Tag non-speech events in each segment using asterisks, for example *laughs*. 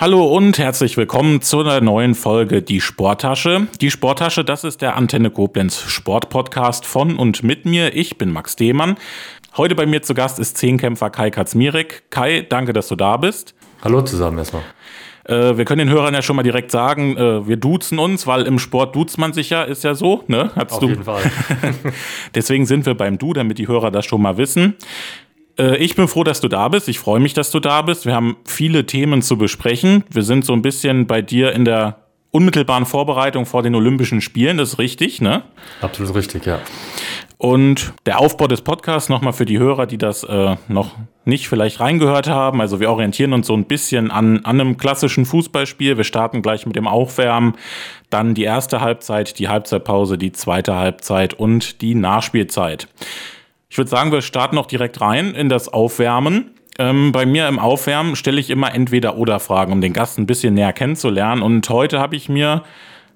Hallo und herzlich willkommen zu einer neuen Folge Die Sporttasche. Die Sporttasche, das ist der Antenne Koblenz Sportpodcast von und mit mir. Ich bin Max Demann. Heute bei mir zu Gast ist Zehnkämpfer Kai Katzmirek. Kai, danke, dass du da bist. Hallo zusammen erstmal. Äh, wir können den Hörern ja schon mal direkt sagen, äh, wir duzen uns, weil im Sport duzt man sich ja, ist ja so, ne? Hast Auf du? jeden Fall. *laughs* Deswegen sind wir beim Du, damit die Hörer das schon mal wissen. Äh, ich bin froh, dass du da bist. Ich freue mich, dass du da bist. Wir haben viele Themen zu besprechen. Wir sind so ein bisschen bei dir in der unmittelbaren Vorbereitung vor den Olympischen Spielen. Das ist richtig, ne? Absolut richtig, ja. Und der Aufbau des Podcasts nochmal für die Hörer, die das äh, noch nicht vielleicht reingehört haben. Also wir orientieren uns so ein bisschen an, an einem klassischen Fußballspiel. Wir starten gleich mit dem Aufwärmen, dann die erste Halbzeit, die Halbzeitpause, die zweite Halbzeit und die Nachspielzeit. Ich würde sagen, wir starten noch direkt rein in das Aufwärmen. Ähm, bei mir im Aufwärmen stelle ich immer entweder oder Fragen, um den Gast ein bisschen näher kennenzulernen. Und heute habe ich mir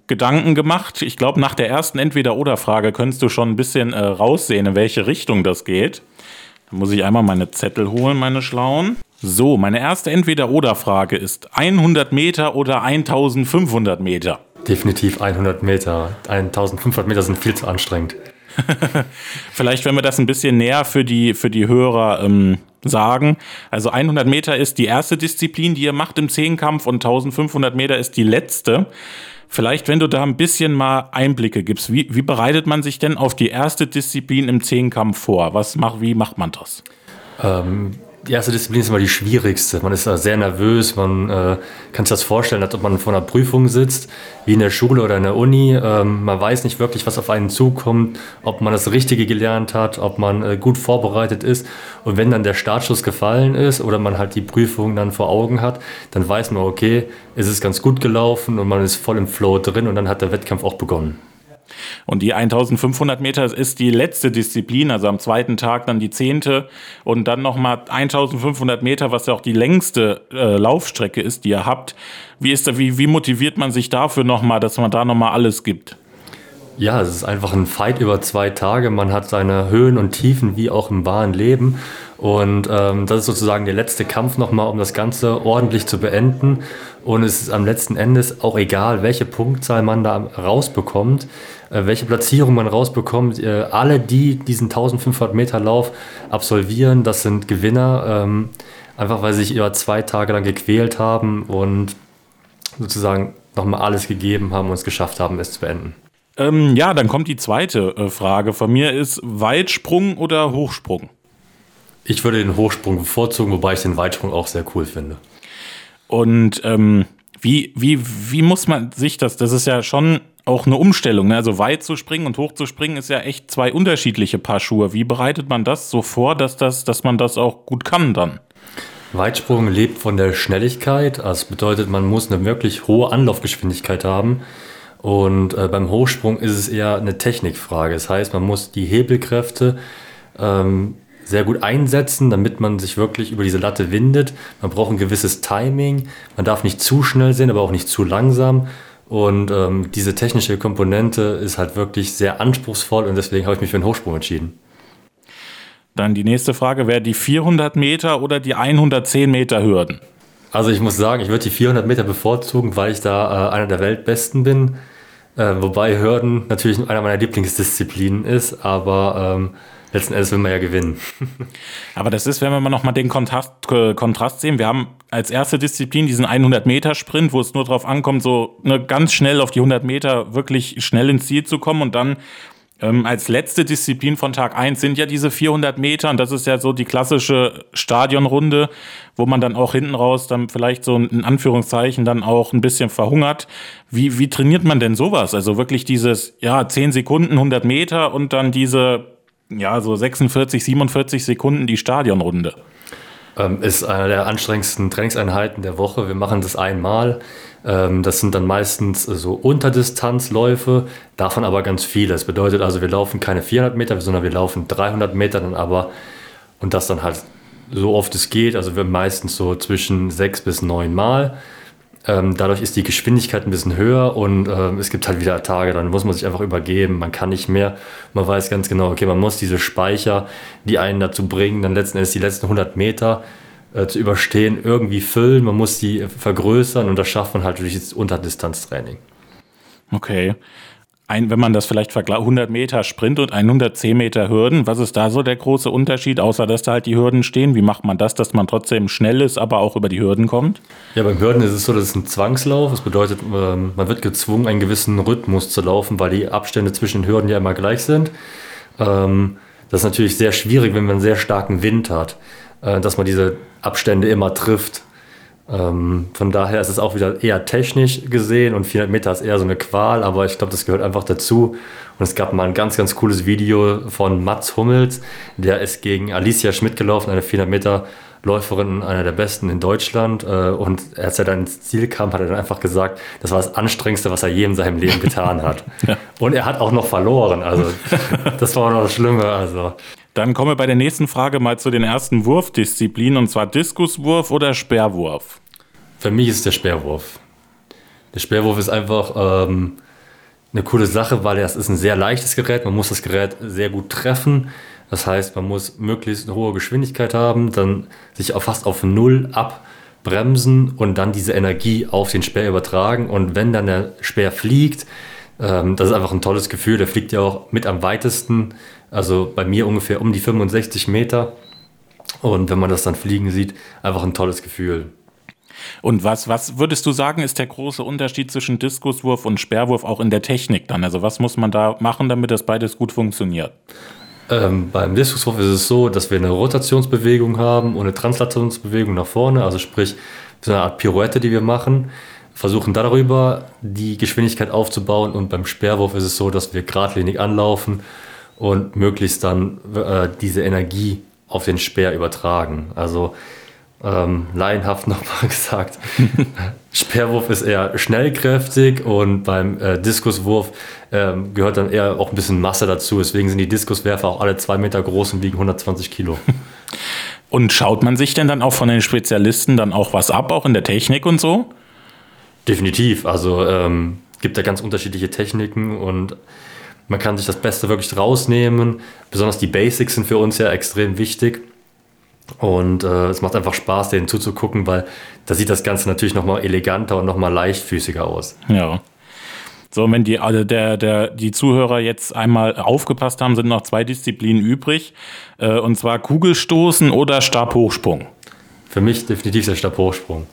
Gedanken gemacht. Ich glaube, nach der ersten Entweder-Oder-Frage könntest du schon ein bisschen äh, raussehen, in welche Richtung das geht. Da muss ich einmal meine Zettel holen, meine schlauen. So, meine erste Entweder-Oder-Frage ist 100 Meter oder 1500 Meter? Definitiv 100 Meter. 1500 Meter sind viel zu anstrengend. *laughs* Vielleicht, wenn wir das ein bisschen näher für die, für die Hörer ähm, sagen. Also 100 Meter ist die erste Disziplin, die ihr macht im Zehnkampf und 1500 Meter ist die letzte. Vielleicht, wenn du da ein bisschen mal Einblicke gibst, wie, wie bereitet man sich denn auf die erste Disziplin im Zehnkampf vor? Was mach, wie macht man das? Ähm, die erste Disziplin ist immer die schwierigste. Man ist sehr nervös, man äh, kann sich das vorstellen, als ob man vor einer Prüfung sitzt, wie in der Schule oder in der Uni. Ähm, man weiß nicht wirklich, was auf einen zukommt, ob man das Richtige gelernt hat, ob man äh, gut vorbereitet ist. Und wenn dann der Startschuss gefallen ist oder man halt die Prüfung dann vor Augen hat, dann weiß man, okay, es ist ganz gut gelaufen und man ist voll im Flow drin und dann hat der Wettkampf auch begonnen. Und die 1500 Meter ist die letzte Disziplin, also am zweiten Tag dann die zehnte und dann nochmal 1500 Meter, was ja auch die längste äh, Laufstrecke ist, die ihr habt. Wie, ist wie, wie motiviert man sich dafür nochmal, dass man da nochmal alles gibt? Ja, es ist einfach ein Fight über zwei Tage. Man hat seine Höhen und Tiefen wie auch im wahren Leben. Und ähm, das ist sozusagen der letzte Kampf nochmal, um das Ganze ordentlich zu beenden. Und es ist am letzten Endes auch egal, welche Punktzahl man da rausbekommt, äh, welche Platzierung man rausbekommt. Äh, alle, die diesen 1500 Meter Lauf absolvieren, das sind Gewinner. Ähm, einfach weil sie sich über zwei Tage lang gequält haben und sozusagen nochmal alles gegeben haben und es geschafft haben, es zu beenden. Ähm, ja, dann kommt die zweite äh, Frage von mir: Ist Weitsprung oder Hochsprung? Ich würde den Hochsprung bevorzugen, wobei ich den Weitsprung auch sehr cool finde. Und ähm, wie, wie, wie muss man sich das? Das ist ja schon auch eine Umstellung. Ne? Also weit zu springen und hoch zu springen ist ja echt zwei unterschiedliche Paar Schuhe. Wie bereitet man das so vor, dass, das, dass man das auch gut kann dann? Weitsprung lebt von der Schnelligkeit. Das bedeutet, man muss eine wirklich hohe Anlaufgeschwindigkeit haben. Und äh, beim Hochsprung ist es eher eine Technikfrage. Das heißt, man muss die Hebelkräfte ähm, sehr gut einsetzen, damit man sich wirklich über diese Latte windet. Man braucht ein gewisses Timing. Man darf nicht zu schnell sein, aber auch nicht zu langsam. Und ähm, diese technische Komponente ist halt wirklich sehr anspruchsvoll und deswegen habe ich mich für den Hochsprung entschieden. Dann die nächste Frage wäre die 400 Meter oder die 110 Meter Hürden? Also ich muss sagen, ich würde die 400 Meter bevorzugen, weil ich da äh, einer der Weltbesten bin. Äh, wobei Hürden natürlich einer meiner Lieblingsdisziplinen ist, aber ähm, letzten Endes will man ja gewinnen. *laughs* aber das ist, wenn wir mal nochmal den Kontrast, äh, Kontrast sehen, wir haben als erste Disziplin diesen 100-Meter-Sprint, wo es nur darauf ankommt, so ne, ganz schnell auf die 100 Meter wirklich schnell ins Ziel zu kommen und dann ähm, als letzte Disziplin von Tag 1 sind ja diese 400 Meter und das ist ja so die klassische Stadionrunde, wo man dann auch hinten raus dann vielleicht so in Anführungszeichen dann auch ein bisschen verhungert. Wie, wie trainiert man denn sowas? Also wirklich dieses, ja, 10 Sekunden, 100 Meter und dann diese, ja, so 46, 47 Sekunden die Stadionrunde. Ähm, ist eine der anstrengendsten Trainingseinheiten der Woche. Wir machen das einmal. Ähm, das sind dann meistens so Unterdistanzläufe, davon aber ganz viele. Das bedeutet also, wir laufen keine 400 Meter, sondern wir laufen 300 Meter dann aber und das dann halt so oft es geht. Also wir meistens so zwischen sechs bis neun Mal. Ähm, dadurch ist die Geschwindigkeit ein bisschen höher und ähm, es gibt halt wieder Tage, dann muss man sich einfach übergeben, man kann nicht mehr. Man weiß ganz genau, okay, man muss diese Speicher, die einen dazu bringen, dann letzten Endes die letzten 100 Meter äh, zu überstehen, irgendwie füllen, man muss die vergrößern und das schafft man halt durch das Unterdistanztraining. Okay. Ein, wenn man das vielleicht vergleicht, 100 Meter Sprint und 110 Meter Hürden, was ist da so der große Unterschied, außer dass da halt die Hürden stehen? Wie macht man das, dass man trotzdem schnell ist, aber auch über die Hürden kommt? Ja, beim Hürden ist es so, dass es ein Zwangslauf. Das bedeutet, ähm, man wird gezwungen, einen gewissen Rhythmus zu laufen, weil die Abstände zwischen den Hürden ja immer gleich sind. Ähm, das ist natürlich sehr schwierig, wenn man einen sehr starken Wind hat, äh, dass man diese Abstände immer trifft. Ähm, von daher ist es auch wieder eher technisch gesehen und 400 Meter ist eher so eine Qual, aber ich glaube, das gehört einfach dazu. Und es gab mal ein ganz, ganz cooles Video von Mats Hummels, der ist gegen Alicia Schmidt gelaufen, eine 400 Meter Läuferin, einer der besten in Deutschland. Äh, und als er dann ins Ziel kam, hat er dann einfach gesagt, das war das Anstrengendste, was er je in seinem Leben getan hat. *laughs* ja. Und er hat auch noch verloren. Also das war noch das Schlimme. Also. Dann kommen wir bei der nächsten Frage mal zu den ersten Wurfdisziplinen, und zwar Diskuswurf oder Sperrwurf. Für mich ist der Sperrwurf. Der Sperrwurf ist einfach ähm, eine coole Sache, weil es ist ein sehr leichtes Gerät. Man muss das Gerät sehr gut treffen. Das heißt, man muss möglichst eine hohe Geschwindigkeit haben, dann sich auch fast auf Null abbremsen und dann diese Energie auf den Speer übertragen. Und wenn dann der Speer fliegt, ähm, das ist einfach ein tolles Gefühl. Der fliegt ja auch mit am weitesten also bei mir ungefähr um die 65 Meter. Und wenn man das dann fliegen sieht, einfach ein tolles Gefühl. Und was, was würdest du sagen, ist der große Unterschied zwischen Diskuswurf und Sperrwurf auch in der Technik dann? Also was muss man da machen, damit das beides gut funktioniert? Ähm, beim Diskuswurf ist es so, dass wir eine Rotationsbewegung haben und eine Translationsbewegung nach vorne, also sprich so eine Art Pirouette, die wir machen, versuchen darüber die Geschwindigkeit aufzubauen und beim Sperrwurf ist es so, dass wir geradlinig anlaufen und möglichst dann äh, diese Energie auf den Speer übertragen. Also ähm, laienhaft *laughs* nochmal gesagt, *laughs* Speerwurf ist eher schnellkräftig und beim äh, Diskuswurf ähm, gehört dann eher auch ein bisschen Masse dazu. Deswegen sind die Diskuswerfer auch alle zwei Meter groß und wiegen 120 Kilo. *laughs* Und schaut man sich denn dann auch von den Spezialisten dann auch was ab, auch in der Technik und so? Definitiv. Also ähm, gibt da ganz unterschiedliche Techniken und man kann sich das Beste wirklich rausnehmen. Besonders die Basics sind für uns ja extrem wichtig. Und äh, es macht einfach Spaß, denen zuzugucken, weil da sieht das Ganze natürlich nochmal eleganter und nochmal leichtfüßiger aus. Ja. So, wenn die, also der, der, die Zuhörer jetzt einmal aufgepasst haben, sind noch zwei Disziplinen übrig. Äh, und zwar Kugelstoßen oder Stabhochsprung. Für mich definitiv der Stabhochsprung.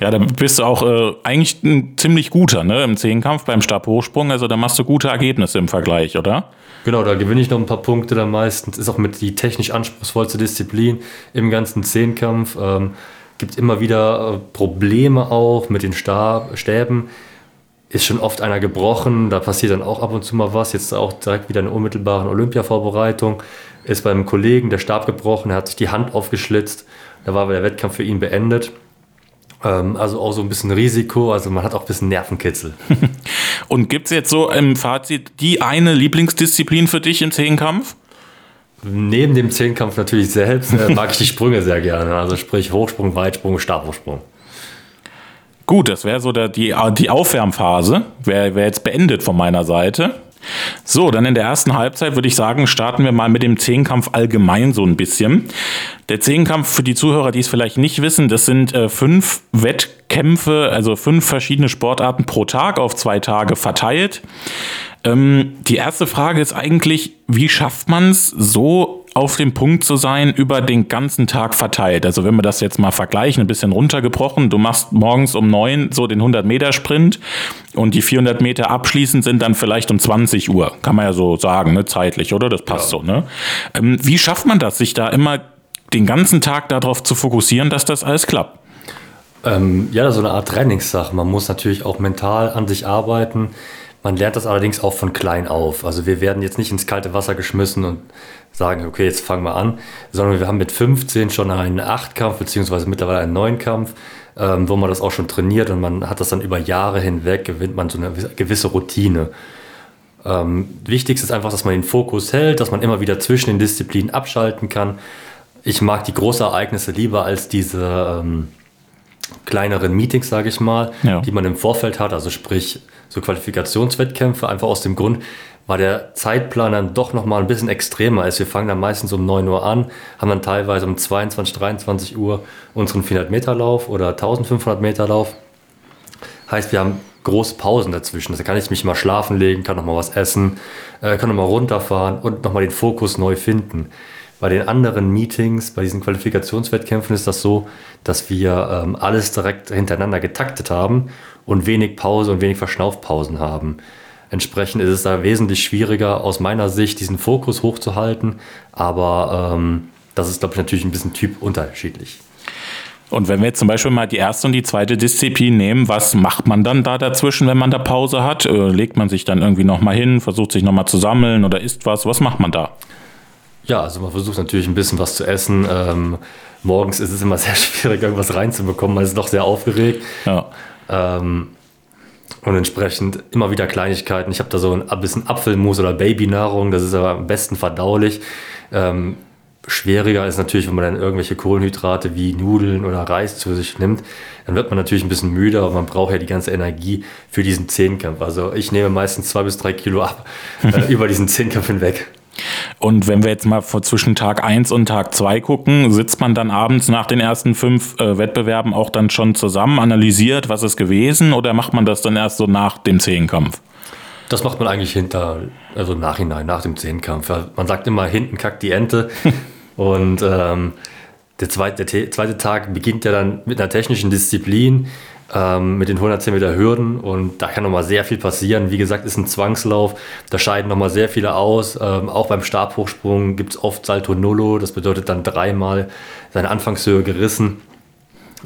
Ja, da bist du auch äh, eigentlich ein ziemlich guter ne, im Zehnkampf beim Stabhochsprung. Also da machst du gute Ergebnisse im Vergleich, oder? Genau, da gewinne ich noch ein paar Punkte dann meistens. Ist auch mit die technisch anspruchsvollste Disziplin im ganzen Zehnkampf. Ähm, gibt immer wieder äh, Probleme auch mit den Stab, Stäben. Ist schon oft einer gebrochen, da passiert dann auch ab und zu mal was. Jetzt auch direkt wieder in der unmittelbaren Olympia-Vorbereitung. Ist beim Kollegen der Stab gebrochen, er hat sich die Hand aufgeschlitzt. Da war der Wettkampf für ihn beendet. Ähm, also auch so ein bisschen Risiko, also man hat auch ein bisschen Nervenkitzel. *laughs* Und gibt es jetzt so im Fazit die eine Lieblingsdisziplin für dich im Zehnkampf? Neben dem Zehnkampf natürlich selbst äh, mag ich die Sprünge sehr gerne. Also sprich Hochsprung, Weitsprung, Stabhochsprung. Gut, das wäre so der, die, die Aufwärmphase, wäre wär jetzt beendet von meiner Seite. So, dann in der ersten Halbzeit würde ich sagen, starten wir mal mit dem Zehnkampf allgemein so ein bisschen. Der Zehnkampf für die Zuhörer, die es vielleicht nicht wissen, das sind äh, fünf Wettkämpfe, also fünf verschiedene Sportarten pro Tag auf zwei Tage verteilt. Ähm, die erste Frage ist eigentlich, wie schafft man es so auf dem Punkt zu sein, über den ganzen Tag verteilt. Also wenn wir das jetzt mal vergleichen, ein bisschen runtergebrochen, du machst morgens um neun so den 100 Meter Sprint und die 400 Meter abschließend sind dann vielleicht um 20 Uhr. Kann man ja so sagen, ne? zeitlich, oder? Das passt ja. so. Ne? Ähm, wie schafft man das, sich da immer den ganzen Tag darauf zu fokussieren, dass das alles klappt? Ähm, ja, so eine Art Trainingssache. Man muss natürlich auch mental an sich arbeiten. Man lernt das allerdings auch von klein auf. Also wir werden jetzt nicht ins kalte Wasser geschmissen und sagen, okay, jetzt fangen wir an, sondern wir haben mit 15 schon einen Achtkampf, beziehungsweise mittlerweile einen Neunkampf, ähm, wo man das auch schon trainiert und man hat das dann über Jahre hinweg, gewinnt man so eine gewisse Routine. Ähm, wichtig ist einfach, dass man den Fokus hält, dass man immer wieder zwischen den Disziplinen abschalten kann. Ich mag die großen Ereignisse lieber als diese ähm, kleineren Meetings, sage ich mal, ja. die man im Vorfeld hat, also sprich so Qualifikationswettkämpfe, einfach aus dem Grund, war der Zeitplan dann doch nochmal ein bisschen extremer ist. Wir fangen dann meistens um 9 Uhr an, haben dann teilweise um 22, 23 Uhr unseren 400 Meter Lauf oder 1500 Meter Lauf. Heißt, wir haben große Pausen dazwischen. Da kann ich mich mal schlafen legen, kann noch mal was essen, äh, kann noch mal runterfahren und noch mal den Fokus neu finden. Bei den anderen Meetings, bei diesen Qualifikationswettkämpfen ist das so, dass wir ähm, alles direkt hintereinander getaktet haben und wenig Pause und wenig Verschnaufpausen haben. Entsprechend ist es da wesentlich schwieriger aus meiner Sicht, diesen Fokus hochzuhalten, aber ähm, das ist, glaube ich, natürlich ein bisschen typunterschiedlich. Und wenn wir jetzt zum Beispiel mal die erste und die zweite Disziplin nehmen, was macht man dann da dazwischen, wenn man da Pause hat? Äh, legt man sich dann irgendwie nochmal hin, versucht sich nochmal zu sammeln oder isst was? Was macht man da? Ja, also man versucht natürlich ein bisschen was zu essen. Ähm, morgens ist es immer *laughs* sehr schwierig, irgendwas reinzubekommen. Man ist noch sehr aufgeregt. Ja. Ähm, und entsprechend immer wieder Kleinigkeiten. Ich habe da so ein bisschen Apfelmus oder Babynahrung, das ist aber am besten verdaulich. Ähm, Schwieriger ist natürlich, wenn man dann irgendwelche Kohlenhydrate wie Nudeln oder Reis zu sich nimmt, dann wird man natürlich ein bisschen müde, aber man braucht ja die ganze Energie für diesen Zehnkampf. Also ich nehme meistens zwei bis drei Kilo ab *laughs* äh, über diesen Zehnkampf hinweg. Und wenn wir jetzt mal vor zwischen Tag 1 und Tag 2 gucken, sitzt man dann abends nach den ersten fünf äh, Wettbewerben auch dann schon zusammen, analysiert, was ist gewesen, oder macht man das dann erst so nach dem Zehnkampf? Das macht man eigentlich hinter, also nachhinein, nach dem Zehnkampf. Man sagt immer, hinten kackt die Ente. *laughs* und ähm, der, zweite, der zweite Tag beginnt ja dann mit einer technischen Disziplin, ähm, mit den 110 Meter Hürden. Und da kann nochmal sehr viel passieren. Wie gesagt, ist ein Zwangslauf. Da scheiden nochmal sehr viele aus. Ähm, auch beim Stabhochsprung gibt es oft Salto Nullo. Das bedeutet dann dreimal seine Anfangshöhe gerissen.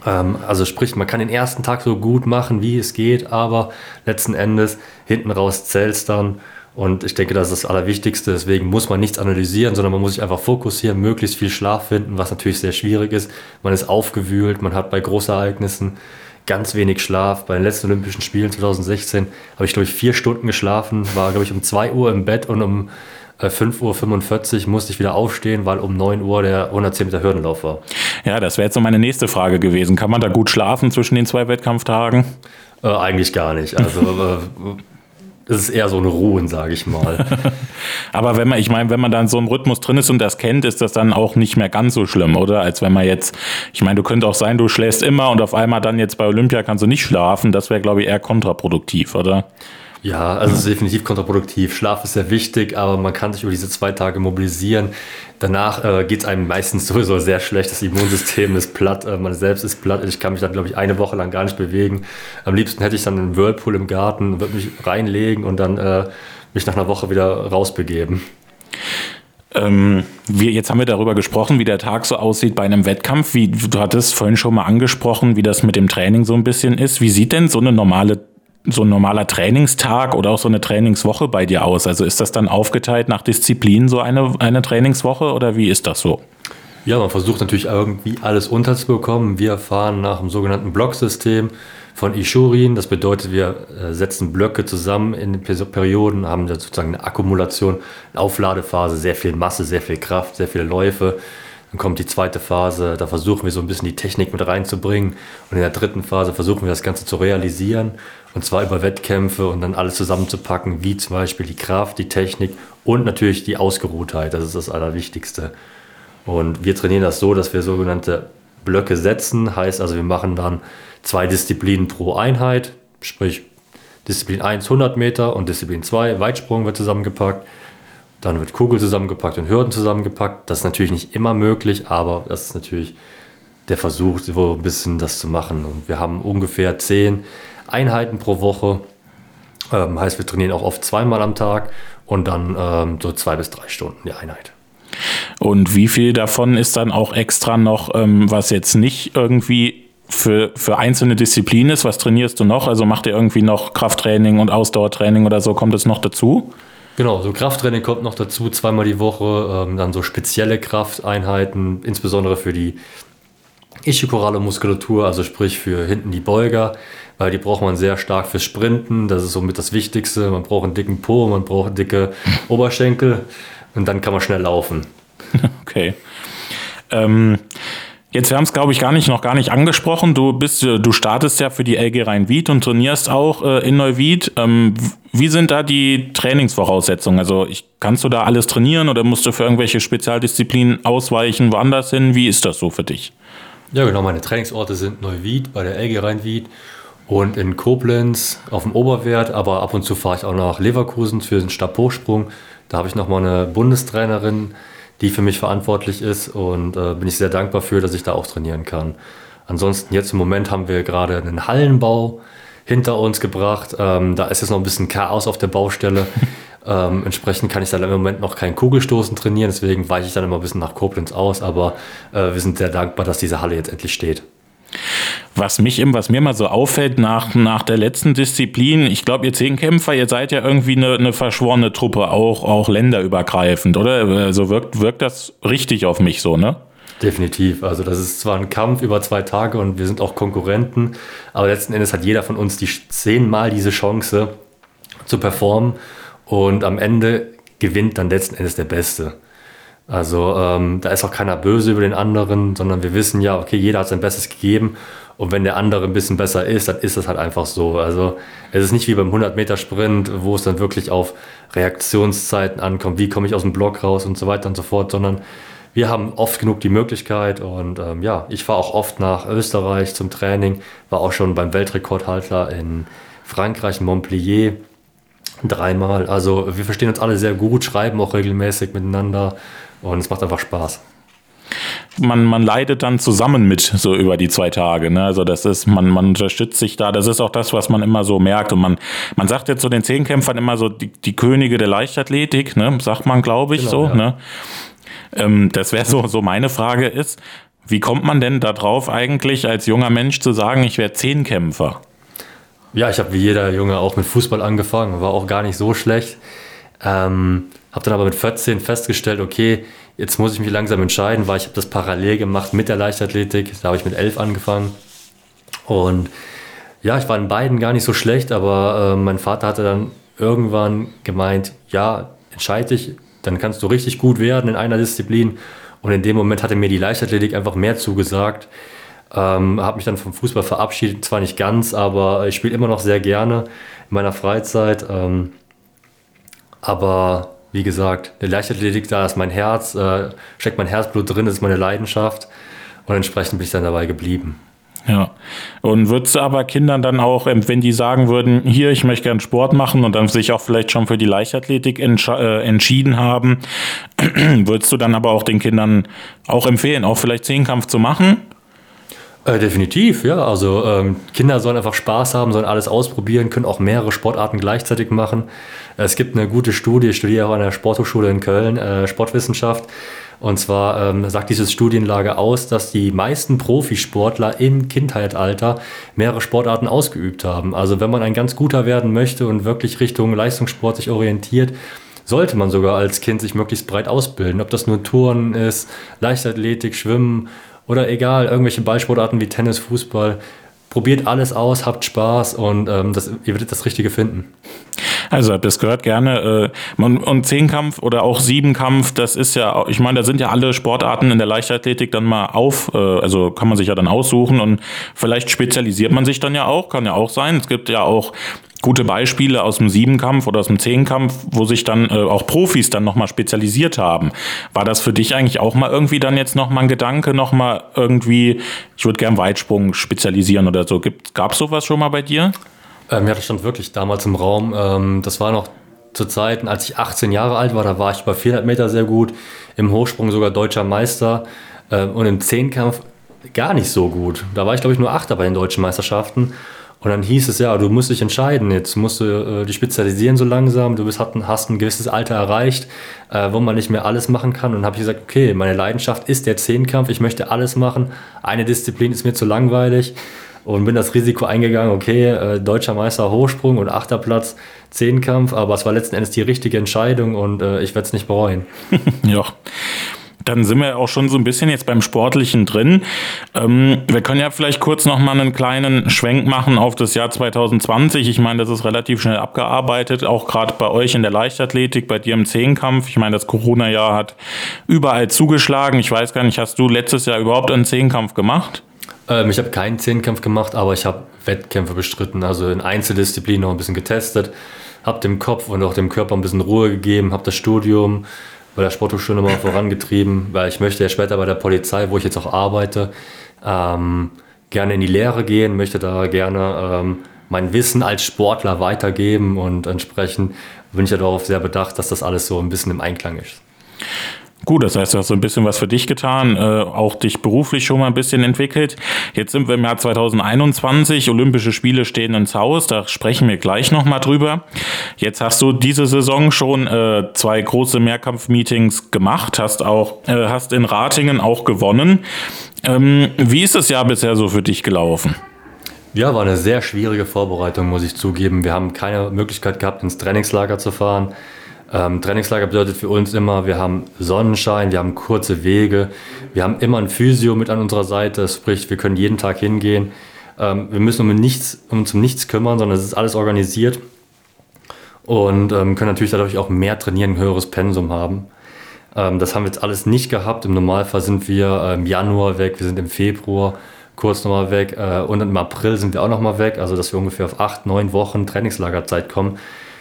Ähm, also sprich, man kann den ersten Tag so gut machen, wie es geht, aber letzten Endes hinten raus zählt dann. Und ich denke, das ist das Allerwichtigste. Deswegen muss man nichts analysieren, sondern man muss sich einfach fokussieren, möglichst viel Schlaf finden, was natürlich sehr schwierig ist. Man ist aufgewühlt, man hat bei Großereignissen ganz wenig Schlaf. Bei den letzten Olympischen Spielen 2016 habe ich, glaube ich, vier Stunden geschlafen, war, glaube ich, um 2 Uhr im Bett und um 5.45 Uhr musste ich wieder aufstehen, weil um 9 Uhr der 110 Meter Hürdenlauf war. Ja, das wäre jetzt so meine nächste Frage gewesen. Kann man da gut schlafen zwischen den zwei Wettkampftagen? Äh, eigentlich gar nicht. Also *laughs* äh, es ist eher so ein Ruhen, sage ich mal. *laughs* Aber wenn man, ich meine, wenn man dann so im Rhythmus drin ist und das kennt, ist das dann auch nicht mehr ganz so schlimm, oder? Als wenn man jetzt, ich meine, du könnte auch sein, du schläfst immer und auf einmal dann jetzt bei Olympia kannst du nicht schlafen. Das wäre, glaube ich, eher kontraproduktiv, oder? Ja, also es ist definitiv kontraproduktiv. Schlaf ist sehr wichtig, aber man kann sich über diese zwei Tage mobilisieren. Danach äh, geht es einem meistens sowieso sehr schlecht. Das Immunsystem ist platt, äh, man selbst ist platt. Ich kann mich dann, glaube ich, eine Woche lang gar nicht bewegen. Am liebsten hätte ich dann einen Whirlpool im Garten, würde mich reinlegen und dann äh, mich nach einer Woche wieder rausbegeben. Ähm, wir, jetzt haben wir darüber gesprochen, wie der Tag so aussieht bei einem Wettkampf. Wie, du hattest vorhin schon mal angesprochen, wie das mit dem Training so ein bisschen ist. Wie sieht denn so eine normale so ein normaler Trainingstag oder auch so eine Trainingswoche bei dir aus? Also ist das dann aufgeteilt nach Disziplin so eine, eine Trainingswoche oder wie ist das so? Ja, man versucht natürlich irgendwie alles unterzubekommen. Wir fahren nach dem sogenannten Blocksystem von Ishurin. Das bedeutet, wir äh, setzen Blöcke zusammen in den Perioden, haben sozusagen eine Akkumulation, eine Aufladephase, sehr viel Masse, sehr viel Kraft, sehr viele Läufe. Dann kommt die zweite Phase, da versuchen wir so ein bisschen die Technik mit reinzubringen. Und in der dritten Phase versuchen wir das Ganze zu realisieren. Und zwar über Wettkämpfe und dann alles zusammenzupacken, wie zum Beispiel die Kraft, die Technik und natürlich die Ausgeruhtheit. Das ist das Allerwichtigste. Und wir trainieren das so, dass wir sogenannte Blöcke setzen. Heißt also, wir machen dann zwei Disziplinen pro Einheit. Sprich, Disziplin 1 100 Meter und Disziplin 2 Weitsprung wird zusammengepackt. Dann wird Kugel zusammengepackt und Hürden zusammengepackt. Das ist natürlich nicht immer möglich, aber das ist natürlich der Versuch, so ein bisschen das zu machen. Und wir haben ungefähr zehn Einheiten pro Woche. Ähm, heißt, wir trainieren auch oft zweimal am Tag und dann ähm, so zwei bis drei Stunden die Einheit. Und wie viel davon ist dann auch extra noch, ähm, was jetzt nicht irgendwie für, für einzelne Disziplinen ist? Was trainierst du noch? Also macht ihr irgendwie noch Krafttraining und Ausdauertraining oder so? Kommt es noch dazu? Genau, so Krafttraining kommt noch dazu, zweimal die Woche, ähm, dann so spezielle Krafteinheiten, insbesondere für die ischiokorale Muskulatur, also sprich für hinten die Beuger weil die braucht man sehr stark fürs Sprinten. Das ist somit das Wichtigste. Man braucht einen dicken Po, man braucht dicke *laughs* Oberschenkel und dann kann man schnell laufen. *laughs* Okay. Ähm, Jetzt, wir haben es, glaube ich, gar nicht, noch gar nicht angesprochen. Du bist, äh, du startest ja für die LG Rhein-Wied und trainierst auch äh, in Neuwied. Ähm, wie sind da die Trainingsvoraussetzungen? Also ich, kannst du da alles trainieren oder musst du für irgendwelche Spezialdisziplinen ausweichen, woanders hin? Wie ist das so für dich? Ja, genau. Meine Trainingsorte sind Neuwied bei der LG Rhein-Wied und in Koblenz auf dem Oberwert. Aber ab und zu fahre ich auch nach Leverkusen für den Stabhochsprung. Da habe ich nochmal eine Bundestrainerin, die für mich verantwortlich ist und äh, bin ich sehr dankbar für, dass ich da auch trainieren kann. Ansonsten jetzt im Moment haben wir gerade einen Hallenbau hinter uns gebracht. Ähm, da ist jetzt noch ein bisschen Chaos auf der Baustelle. *laughs* ähm, entsprechend kann ich dann im Moment noch kein Kugelstoßen trainieren, deswegen weiche ich dann immer ein bisschen nach Koblenz aus, aber äh, wir sind sehr dankbar, dass diese Halle jetzt endlich steht. Was mich was mir mal so auffällt nach, nach der letzten Disziplin, ich glaube, ihr Zehnkämpfer, ihr seid ja irgendwie eine, eine verschworene Truppe, auch, auch länderübergreifend, oder? Also wirkt, wirkt das richtig auf mich so, ne? Definitiv. Also das ist zwar ein Kampf über zwei Tage und wir sind auch Konkurrenten, aber letzten Endes hat jeder von uns die zehnmal diese Chance zu performen und am Ende gewinnt dann letzten Endes der Beste. Also ähm, da ist auch keiner böse über den anderen, sondern wir wissen ja, okay, jeder hat sein Bestes gegeben. Und wenn der andere ein bisschen besser ist, dann ist das halt einfach so. Also es ist nicht wie beim 100-Meter-Sprint, wo es dann wirklich auf Reaktionszeiten ankommt, wie komme ich aus dem Block raus und so weiter und so fort, sondern wir haben oft genug die Möglichkeit. Und ähm, ja, ich fahre auch oft nach Österreich zum Training, war auch schon beim Weltrekordhalter in Frankreich, Montpellier dreimal. Also wir verstehen uns alle sehr gut, schreiben auch regelmäßig miteinander und es macht einfach Spaß man, man leidet dann zusammen mit so über die zwei Tage. Ne? Also das ist, man, man unterstützt sich da. Das ist auch das, was man immer so merkt. Und man, man sagt jetzt so den Zehnkämpfern immer so die, die Könige der Leichtathletik, ne? sagt man, glaube ich, genau, so. Ja. Ne? Ähm, das wäre so, so meine Frage ist, wie kommt man denn da drauf eigentlich als junger Mensch zu sagen, ich werde Zehnkämpfer? Ja, ich habe wie jeder Junge auch mit Fußball angefangen, war auch gar nicht so schlecht. Ähm, habe dann aber mit 14 festgestellt, okay, Jetzt muss ich mich langsam entscheiden, weil ich habe das parallel gemacht mit der Leichtathletik. Da habe ich mit elf angefangen. Und ja, ich war in beiden gar nicht so schlecht, aber äh, mein Vater hatte dann irgendwann gemeint, ja, entscheide dich, dann kannst du richtig gut werden in einer Disziplin. Und in dem Moment hatte mir die Leichtathletik einfach mehr zugesagt. Ähm, habe mich dann vom Fußball verabschiedet, zwar nicht ganz, aber ich spiele immer noch sehr gerne in meiner Freizeit. Ähm, aber wie gesagt, der Leichtathletik, da ist mein Herz, äh, steckt mein Herzblut drin, das ist meine Leidenschaft und entsprechend bin ich dann dabei geblieben. Ja. Und würdest du aber Kindern dann auch, ähm, wenn die sagen würden, hier, ich möchte gern Sport machen und dann sich auch vielleicht schon für die Leichtathletik entsch äh, entschieden haben, *clears throat* würdest du dann aber auch den Kindern auch empfehlen, auch vielleicht Zehnkampf zu machen? Äh, definitiv, ja. Also ähm, Kinder sollen einfach Spaß haben, sollen alles ausprobieren, können auch mehrere Sportarten gleichzeitig machen. Es gibt eine gute Studie, ich studiere auch an der Sporthochschule in Köln, äh, Sportwissenschaft. Und zwar ähm, sagt dieses Studienlage aus, dass die meisten Profisportler im Kindheitsalter mehrere Sportarten ausgeübt haben. Also wenn man ein ganz guter werden möchte und wirklich Richtung Leistungssport sich orientiert, sollte man sogar als Kind sich möglichst breit ausbilden. Ob das nur Touren ist, Leichtathletik, Schwimmen oder egal, irgendwelche Ballsportarten wie Tennis, Fußball. Probiert alles aus, habt Spaß und ähm, das, ihr werdet das Richtige finden. Also habt ihr das gehört gerne. Äh, und Zehnkampf oder auch Siebenkampf, das ist ja, ich meine, da sind ja alle Sportarten in der Leichtathletik dann mal auf, äh, also kann man sich ja dann aussuchen und vielleicht spezialisiert man sich dann ja auch, kann ja auch sein. Es gibt ja auch gute Beispiele aus dem Siebenkampf oder aus dem Zehnkampf, wo sich dann äh, auch Profis dann nochmal spezialisiert haben. War das für dich eigentlich auch mal irgendwie dann jetzt nochmal ein Gedanke, nochmal irgendwie, ich würde gern Weitsprung spezialisieren oder so. Gab es sowas schon mal bei dir? Ähm, ja, das stand wirklich damals im Raum. Ähm, das war noch zu Zeiten, als ich 18 Jahre alt war, da war ich bei 400 Meter sehr gut, im Hochsprung sogar deutscher Meister ähm, und im Zehnkampf gar nicht so gut. Da war ich, glaube ich, nur Achter bei den deutschen Meisterschaften. Und dann hieß es ja, du musst dich entscheiden, jetzt musst du äh, dich spezialisieren so langsam, du bist, hast ein gewisses Alter erreicht, äh, wo man nicht mehr alles machen kann. Und habe ich gesagt, okay, meine Leidenschaft ist der Zehnkampf, ich möchte alles machen, eine Disziplin ist mir zu langweilig und bin das Risiko eingegangen, okay, äh, deutscher Meister Hochsprung und achter Platz Zehnkampf, aber es war letzten Endes die richtige Entscheidung und äh, ich werde es nicht bereuen. *laughs* ja. dann sind wir auch schon so ein bisschen jetzt beim Sportlichen drin. Ähm, wir können ja vielleicht kurz nochmal einen kleinen Schwenk machen auf das Jahr 2020. Ich meine, das ist relativ schnell abgearbeitet, auch gerade bei euch in der Leichtathletik, bei dir im Zehnkampf. Ich meine, das Corona-Jahr hat überall zugeschlagen. Ich weiß gar nicht, hast du letztes Jahr überhaupt einen Zehnkampf gemacht? Ähm, ich habe keinen Zehnkampf gemacht, aber ich habe Wettkämpfe bestritten, also in Einzeldisziplinen noch ein bisschen getestet, habe dem Kopf und auch dem Körper ein bisschen Ruhe gegeben, habe das Studium bei der Sporthochschule nochmal *laughs* vorangetrieben, weil ich möchte ja später bei der Polizei, wo ich jetzt auch arbeite, ähm, gerne in die Lehre gehen, möchte da gerne ähm, mein Wissen als Sportler weitergeben und entsprechend bin ich ja darauf sehr bedacht, dass das alles so ein bisschen im Einklang ist. Gut, das heißt, du hast so ein bisschen was für dich getan, äh, auch dich beruflich schon mal ein bisschen entwickelt. Jetzt sind wir im Jahr 2021, Olympische Spiele stehen ins Haus, da sprechen wir gleich nochmal drüber. Jetzt hast du diese Saison schon äh, zwei große Mehrkampfmeetings gemacht, hast auch, äh, hast in Ratingen auch gewonnen. Ähm, wie ist das Jahr bisher so für dich gelaufen? Ja, war eine sehr schwierige Vorbereitung, muss ich zugeben. Wir haben keine Möglichkeit gehabt, ins Trainingslager zu fahren. Ähm, Trainingslager bedeutet für uns immer, wir haben Sonnenschein, wir haben kurze Wege, wir haben immer ein Physio mit an unserer Seite, sprich, wir können jeden Tag hingehen. Ähm, wir müssen um nichts, uns um nichts kümmern, sondern es ist alles organisiert und ähm, können natürlich dadurch auch mehr trainieren, ein höheres Pensum haben. Ähm, das haben wir jetzt alles nicht gehabt. Im Normalfall sind wir im Januar weg, wir sind im Februar kurz nochmal weg äh, und im April sind wir auch nochmal weg, also dass wir ungefähr auf acht, neun Wochen Trainingslagerzeit kommen.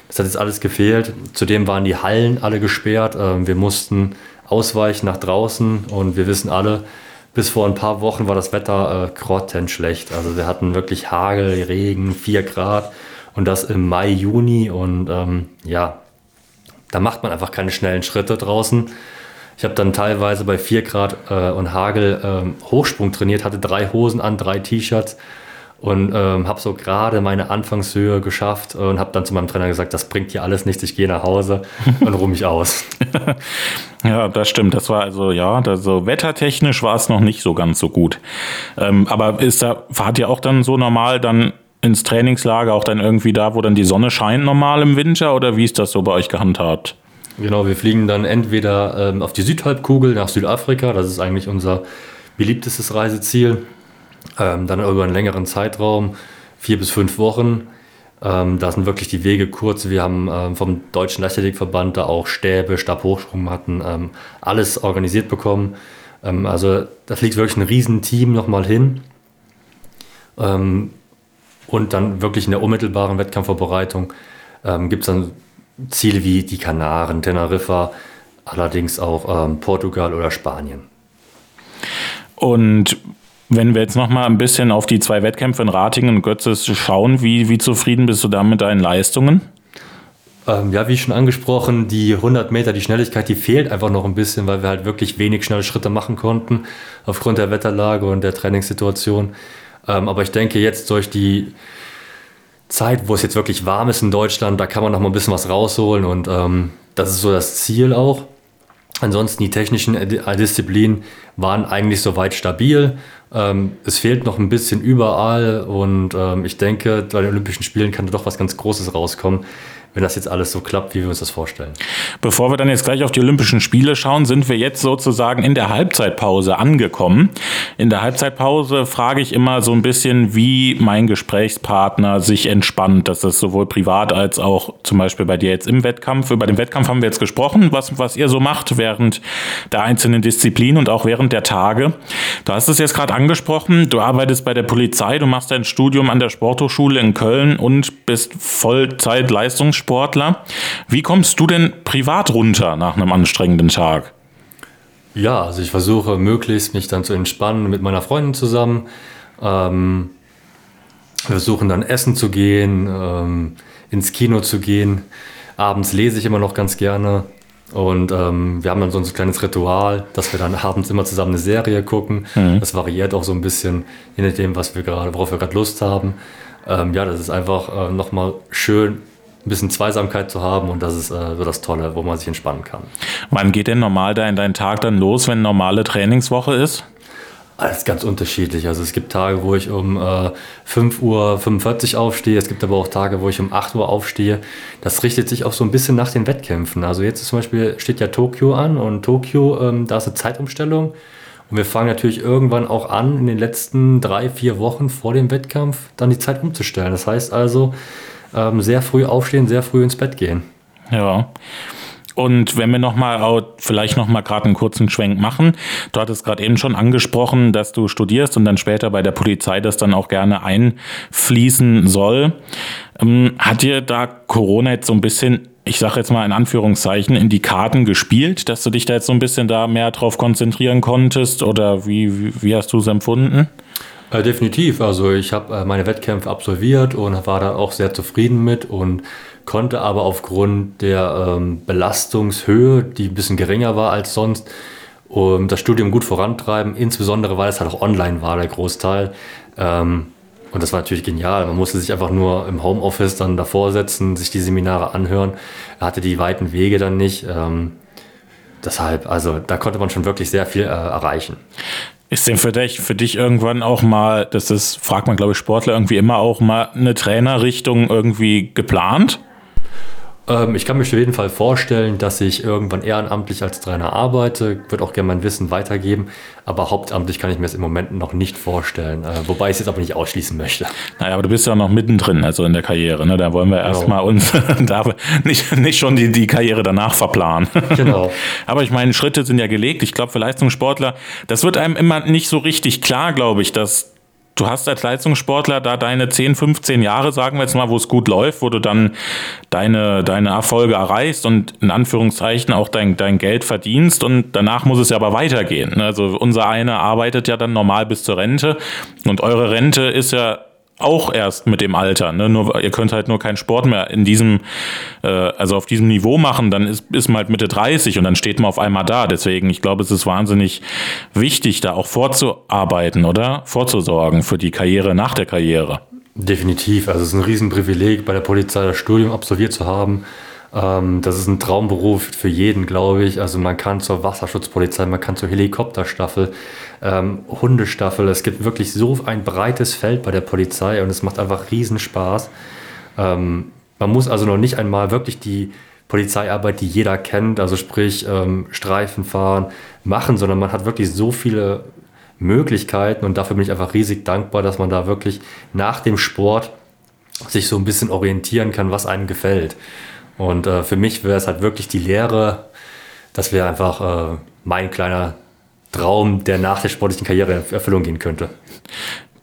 Das hat jetzt alles gefehlt. Zudem waren die Hallen alle gesperrt. Ähm, wir mussten ausweichen nach draußen und wir wissen alle, bis vor ein paar Wochen war das Wetter äh, grottenschlecht. Also wir hatten wirklich Hagel, Regen, 4 Grad und das im Mai, Juni und ähm, ja, da macht man einfach keine schnellen Schritte draußen. Ich habe dann teilweise bei 4 Grad äh, und Hagel ähm, Hochsprung trainiert, hatte drei Hosen an, drei T-Shirts und ähm, habe so gerade meine Anfangshöhe geschafft und habe dann zu meinem Trainer gesagt, das bringt hier alles nichts, ich gehe nach Hause *laughs* und ruhe mich aus. *laughs* ja, das stimmt. Das war also, ja, also wettertechnisch war es noch nicht so ganz so gut. Ähm, aber ist da, fahrt ihr auch dann so normal dann ins Trainingslager, auch dann irgendwie da, wo dann die Sonne scheint normal im Winter oder wie ist das so bei euch gehandhabt? Genau, wir fliegen dann entweder ähm, auf die Südhalbkugel nach Südafrika, das ist eigentlich unser beliebtestes Reiseziel ähm, dann über einen längeren Zeitraum, vier bis fünf Wochen. Ähm, da sind wirklich die Wege kurz. Wir haben ähm, vom Deutschen Leichtathletikverband da auch Stäbe, Stabhochsprungmatten, ähm, alles organisiert bekommen. Ähm, also da fliegt wirklich ein Riesenteam nochmal hin. Ähm, und dann wirklich in der unmittelbaren Wettkampfvorbereitung ähm, gibt es dann Ziele wie die Kanaren, Teneriffa, allerdings auch Portugal oder Spanien. Und wenn wir jetzt noch mal ein bisschen auf die zwei Wettkämpfe in Ratingen und Götzes schauen, wie, wie zufrieden bist du da mit deinen Leistungen? Ähm, ja, wie schon angesprochen, die 100 Meter, die Schnelligkeit, die fehlt einfach noch ein bisschen, weil wir halt wirklich wenig schnelle Schritte machen konnten, aufgrund der Wetterlage und der Trainingssituation. Ähm, aber ich denke jetzt durch die Zeit, wo es jetzt wirklich warm ist in Deutschland, da kann man noch mal ein bisschen was rausholen und ähm, das ist so das Ziel auch. Ansonsten die technischen Disziplinen waren eigentlich soweit stabil. Ähm, es fehlt noch ein bisschen überall und ähm, ich denke, bei den Olympischen Spielen kann da doch was ganz Großes rauskommen wenn das jetzt alles so klappt, wie wir uns das vorstellen. Bevor wir dann jetzt gleich auf die Olympischen Spiele schauen, sind wir jetzt sozusagen in der Halbzeitpause angekommen. In der Halbzeitpause frage ich immer so ein bisschen, wie mein Gesprächspartner sich entspannt. Das ist sowohl privat als auch zum Beispiel bei dir jetzt im Wettkampf. Über den Wettkampf haben wir jetzt gesprochen, was, was ihr so macht während der einzelnen Disziplinen und auch während der Tage. Du hast es jetzt gerade angesprochen, du arbeitest bei der Polizei, du machst dein Studium an der Sporthochschule in Köln und bist Vollzeit Leistungssportler. Sportler. Wie kommst du denn privat runter nach einem anstrengenden Tag? Ja, also ich versuche möglichst mich dann zu entspannen mit meiner Freundin zusammen. Ähm, wir versuchen dann essen zu gehen, ähm, ins Kino zu gehen. Abends lese ich immer noch ganz gerne. Und ähm, wir haben dann so ein kleines Ritual, dass wir dann *laughs* abends immer zusammen eine Serie gucken. Mhm. Das variiert auch so ein bisschen, je nachdem, was wir gerade, worauf wir gerade Lust haben. Ähm, ja, das ist einfach äh, nochmal schön, ein bisschen Zweisamkeit zu haben und das ist äh, so das Tolle, wo man sich entspannen kann. Wann geht denn normal dein, dein Tag dann los, wenn normale Trainingswoche ist? Alles ganz unterschiedlich. Also es gibt Tage, wo ich um äh, 5.45 Uhr aufstehe, es gibt aber auch Tage, wo ich um 8 Uhr aufstehe. Das richtet sich auch so ein bisschen nach den Wettkämpfen. Also jetzt zum Beispiel steht ja Tokio an und Tokio, ähm, da ist eine Zeitumstellung. Und wir fangen natürlich irgendwann auch an, in den letzten drei, vier Wochen vor dem Wettkampf dann die Zeit umzustellen. Das heißt also, ähm, sehr früh aufstehen, sehr früh ins Bett gehen. Ja. Und wenn wir nochmal, vielleicht nochmal gerade einen kurzen Schwenk machen. Du hattest gerade eben schon angesprochen, dass du studierst und dann später bei der Polizei das dann auch gerne einfließen soll. Ähm, hat dir da Corona jetzt so ein bisschen, ich sage jetzt mal in Anführungszeichen, in die Karten gespielt, dass du dich da jetzt so ein bisschen da mehr drauf konzentrieren konntest oder wie, wie, wie hast du es empfunden? Äh, definitiv. Also ich habe äh, meine Wettkämpfe absolviert und war da auch sehr zufrieden mit und konnte aber aufgrund der ähm, Belastungshöhe, die ein bisschen geringer war als sonst, um das Studium gut vorantreiben, insbesondere weil es halt auch online war, der Großteil. Ähm, und das war natürlich genial. Man musste sich einfach nur im Homeoffice dann davor setzen, sich die Seminare anhören. Er hatte die weiten Wege dann nicht. Ähm, deshalb, also da konnte man schon wirklich sehr viel äh, erreichen. Ist denn für dich, für dich irgendwann auch mal, das ist, fragt man glaube ich Sportler irgendwie immer auch mal eine Trainerrichtung irgendwie geplant? Ähm, ich kann mir auf jeden Fall vorstellen, dass ich irgendwann ehrenamtlich als Trainer arbeite, würde auch gerne mein Wissen weitergeben, aber hauptamtlich kann ich mir das im Moment noch nicht vorstellen, äh, wobei ich es jetzt aber nicht ausschließen möchte. Naja, aber du bist ja noch mittendrin, also in der Karriere, ne? da wollen wir genau. erstmal uns *laughs* nicht, nicht schon die, die Karriere danach verplanen. *laughs* Genau. aber ich meine, Schritte sind ja gelegt. Ich glaube, für Leistungssportler, das wird einem immer nicht so richtig klar, glaube ich, dass du hast als Leistungssportler da deine 10, 15 Jahre, sagen wir jetzt mal, wo es gut läuft, wo du dann deine, deine Erfolge erreichst und in Anführungszeichen auch dein, dein Geld verdienst und danach muss es ja aber weitergehen. Also unser eine arbeitet ja dann normal bis zur Rente und eure Rente ist ja auch erst mit dem Alter. Ne? Nur, ihr könnt halt nur keinen Sport mehr in diesem, äh, also auf diesem Niveau machen, dann ist, ist man halt Mitte 30 und dann steht man auf einmal da. Deswegen, ich glaube, es ist wahnsinnig wichtig, da auch vorzuarbeiten oder vorzusorgen für die Karriere nach der Karriere. Definitiv. Also es ist ein Riesenprivileg, bei der Polizei das Studium absolviert zu haben ähm, das ist ein Traumberuf für jeden, glaube ich. Also man kann zur Wasserschutzpolizei, man kann zur Helikopterstaffel, ähm, Hundestaffel. Es gibt wirklich so ein breites Feld bei der Polizei und es macht einfach Riesenspaß. Ähm, man muss also noch nicht einmal wirklich die Polizeiarbeit, die jeder kennt, also sprich ähm, Streifen fahren, machen, sondern man hat wirklich so viele Möglichkeiten und dafür bin ich einfach riesig dankbar, dass man da wirklich nach dem Sport sich so ein bisschen orientieren kann, was einem gefällt. Und äh, für mich wäre es halt wirklich die Lehre, das wäre einfach äh, mein kleiner Traum, der nach der sportlichen Karriere in Erfüllung gehen könnte.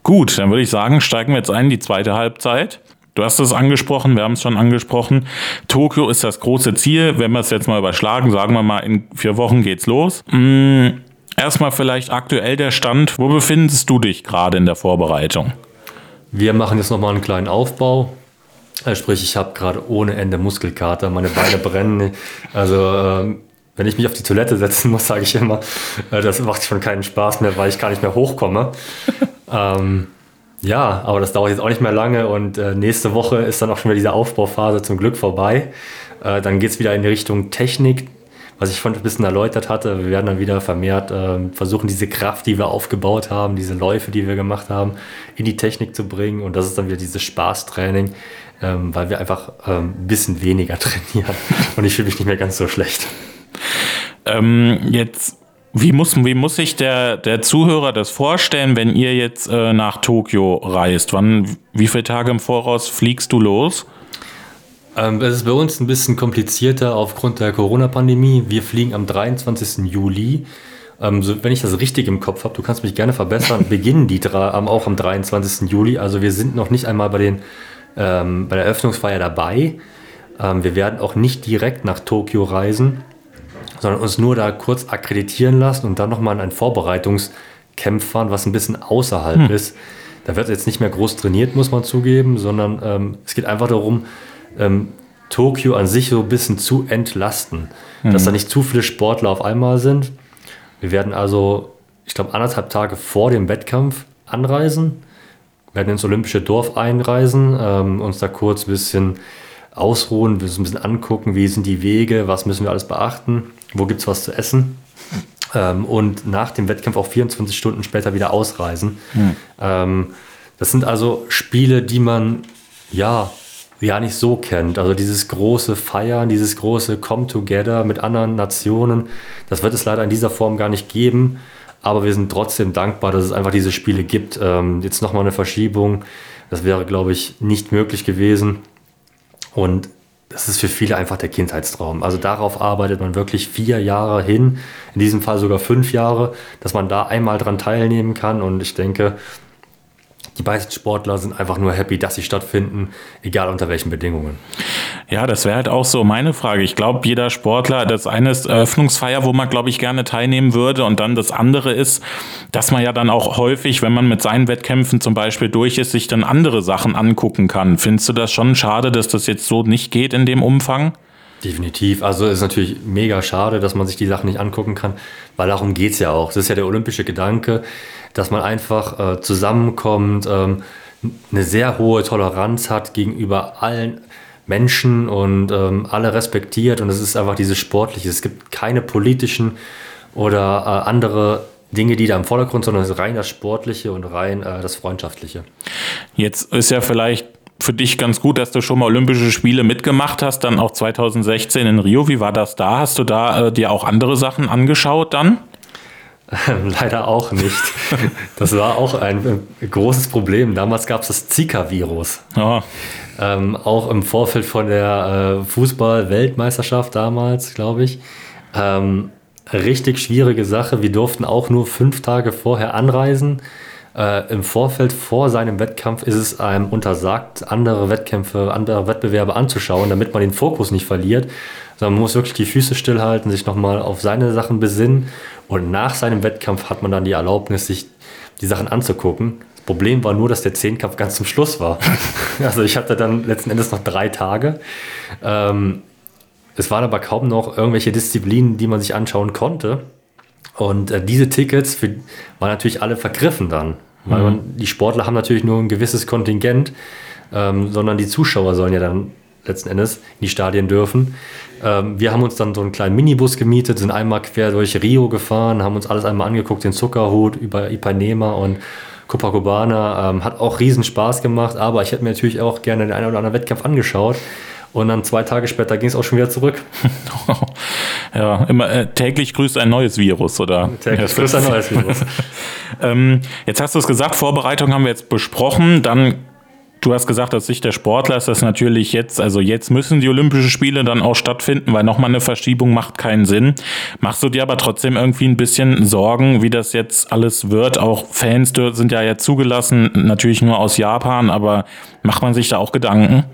Gut, dann würde ich sagen, steigen wir jetzt ein in die zweite Halbzeit. Du hast es angesprochen, wir haben es schon angesprochen. Tokio ist das große Ziel. Wenn wir es jetzt mal überschlagen, sagen wir mal, in vier Wochen geht's los. Hm, erstmal vielleicht aktuell der Stand. Wo befindest du dich gerade in der Vorbereitung? Wir machen jetzt nochmal einen kleinen Aufbau. Äh, sprich, ich habe gerade ohne Ende Muskelkater, meine Beine brennen. Also ähm, wenn ich mich auf die Toilette setzen muss, sage ich immer, äh, das macht schon keinen Spaß mehr, weil ich gar nicht mehr hochkomme. *laughs* ähm, ja, aber das dauert jetzt auch nicht mehr lange und äh, nächste Woche ist dann auch schon wieder diese Aufbauphase zum Glück vorbei. Äh, dann geht es wieder in die Richtung Technik, was ich schon ein bisschen erläutert hatte. Wir werden dann wieder vermehrt äh, versuchen, diese Kraft, die wir aufgebaut haben, diese Läufe, die wir gemacht haben, in die Technik zu bringen. Und das ist dann wieder dieses Spaßtraining, ähm, weil wir einfach ähm, ein bisschen weniger *laughs* trainieren. Und ich fühle mich nicht mehr ganz so schlecht. Ähm, jetzt, wie muss, wie muss sich der, der Zuhörer das vorstellen, wenn ihr jetzt äh, nach Tokio reist? Wann, wie viele Tage im Voraus fliegst du los? Ähm, es ist bei uns ein bisschen komplizierter aufgrund der Corona-Pandemie. Wir fliegen am 23. Juli. Ähm, so, wenn ich das richtig im Kopf habe, du kannst mich gerne verbessern, beginnen die auch am 23. Juli. Also wir sind noch nicht einmal bei den ähm, bei der Eröffnungsfeier dabei. Ähm, wir werden auch nicht direkt nach Tokio reisen, sondern uns nur da kurz akkreditieren lassen und dann nochmal in ein Vorbereitungscamp fahren, was ein bisschen außerhalb hm. ist. Da wird jetzt nicht mehr groß trainiert, muss man zugeben, sondern ähm, es geht einfach darum, ähm, Tokio an sich so ein bisschen zu entlasten, hm. dass da nicht zu viele Sportler auf einmal sind. Wir werden also, ich glaube, anderthalb Tage vor dem Wettkampf anreisen werden ins Olympische Dorf einreisen, ähm, uns da kurz ein bisschen ausruhen, ein bisschen angucken, wie sind die Wege, was müssen wir alles beachten, wo gibt es was zu essen. ähm, und nach dem Wettkampf auch 24 Stunden später wieder ausreisen. Hm. Ähm, das sind also Spiele, die man ja gar nicht so kennt. Also dieses große Feiern, dieses große Come Together mit anderen Nationen, das wird es leider in dieser Form gar nicht geben. Aber wir sind trotzdem dankbar, dass es einfach diese Spiele gibt. Ähm, jetzt nochmal eine Verschiebung, das wäre, glaube ich, nicht möglich gewesen. Und das ist für viele einfach der Kindheitstraum. Also darauf arbeitet man wirklich vier Jahre hin, in diesem Fall sogar fünf Jahre, dass man da einmal dran teilnehmen kann. Und ich denke, die meisten Sportler sind einfach nur happy, dass sie stattfinden, egal unter welchen Bedingungen. Ja, das wäre halt auch so meine Frage. Ich glaube, jeder Sportler, das eine ist Eröffnungsfeier, wo man, glaube ich, gerne teilnehmen würde. Und dann das andere ist, dass man ja dann auch häufig, wenn man mit seinen Wettkämpfen zum Beispiel durch ist, sich dann andere Sachen angucken kann. Findest du das schon schade, dass das jetzt so nicht geht in dem Umfang? Definitiv. Also ist natürlich mega schade, dass man sich die Sachen nicht angucken kann, weil darum geht es ja auch. Das ist ja der olympische Gedanke dass man einfach äh, zusammenkommt, ähm, eine sehr hohe Toleranz hat gegenüber allen Menschen und ähm, alle respektiert und es ist einfach dieses Sportliche. Es gibt keine politischen oder äh, andere Dinge, die da im Vordergrund, sondern es ist rein das Sportliche und rein äh, das Freundschaftliche. Jetzt ist ja vielleicht für dich ganz gut, dass du schon mal Olympische Spiele mitgemacht hast, dann auch 2016 in Rio. Wie war das da? Hast du da äh, dir auch andere Sachen angeschaut dann? Leider auch nicht. Das war auch ein großes Problem. Damals gab es das Zika-Virus. Oh. Ähm, auch im Vorfeld von der äh, Fußball-Weltmeisterschaft damals, glaube ich. Ähm, richtig schwierige Sache. Wir durften auch nur fünf Tage vorher anreisen. Äh, Im Vorfeld vor seinem Wettkampf ist es einem untersagt, andere Wettkämpfe, andere Wettbewerbe anzuschauen, damit man den Fokus nicht verliert. Sondern man muss wirklich die Füße stillhalten, sich nochmal auf seine Sachen besinnen und nach seinem Wettkampf hat man dann die Erlaubnis, sich die Sachen anzugucken. Das Problem war nur, dass der Zehnkampf ganz zum Schluss war. *laughs* also ich hatte dann letzten Endes noch drei Tage. Ähm, es waren aber kaum noch irgendwelche Disziplinen, die man sich anschauen konnte. Und äh, diese Tickets für, waren natürlich alle vergriffen dann. Weil mhm. man, die Sportler haben natürlich nur ein gewisses Kontingent, ähm, sondern die Zuschauer sollen ja dann letzten Endes in die Stadien dürfen. Ähm, wir haben uns dann so einen kleinen Minibus gemietet, sind einmal quer durch Rio gefahren, haben uns alles einmal angeguckt, den Zuckerhut über Ipanema und Copacabana. Ähm, hat auch riesen Spaß gemacht, aber ich hätte mir natürlich auch gerne den einen oder anderen Wettkampf angeschaut. Und dann zwei Tage später ging es auch schon wieder zurück. *laughs* ja, immer äh, täglich grüßt ein neues Virus, oder? Täglich grüßt ein neues Virus. *laughs* ähm, jetzt hast du es gesagt, Vorbereitung haben wir jetzt besprochen. Dann Du hast gesagt, aus Sicht der Sportler ist das natürlich jetzt, also jetzt müssen die Olympischen Spiele dann auch stattfinden, weil nochmal eine Verschiebung macht keinen Sinn. Machst du dir aber trotzdem irgendwie ein bisschen Sorgen, wie das jetzt alles wird? Auch Fans sind ja jetzt zugelassen, natürlich nur aus Japan, aber macht man sich da auch Gedanken?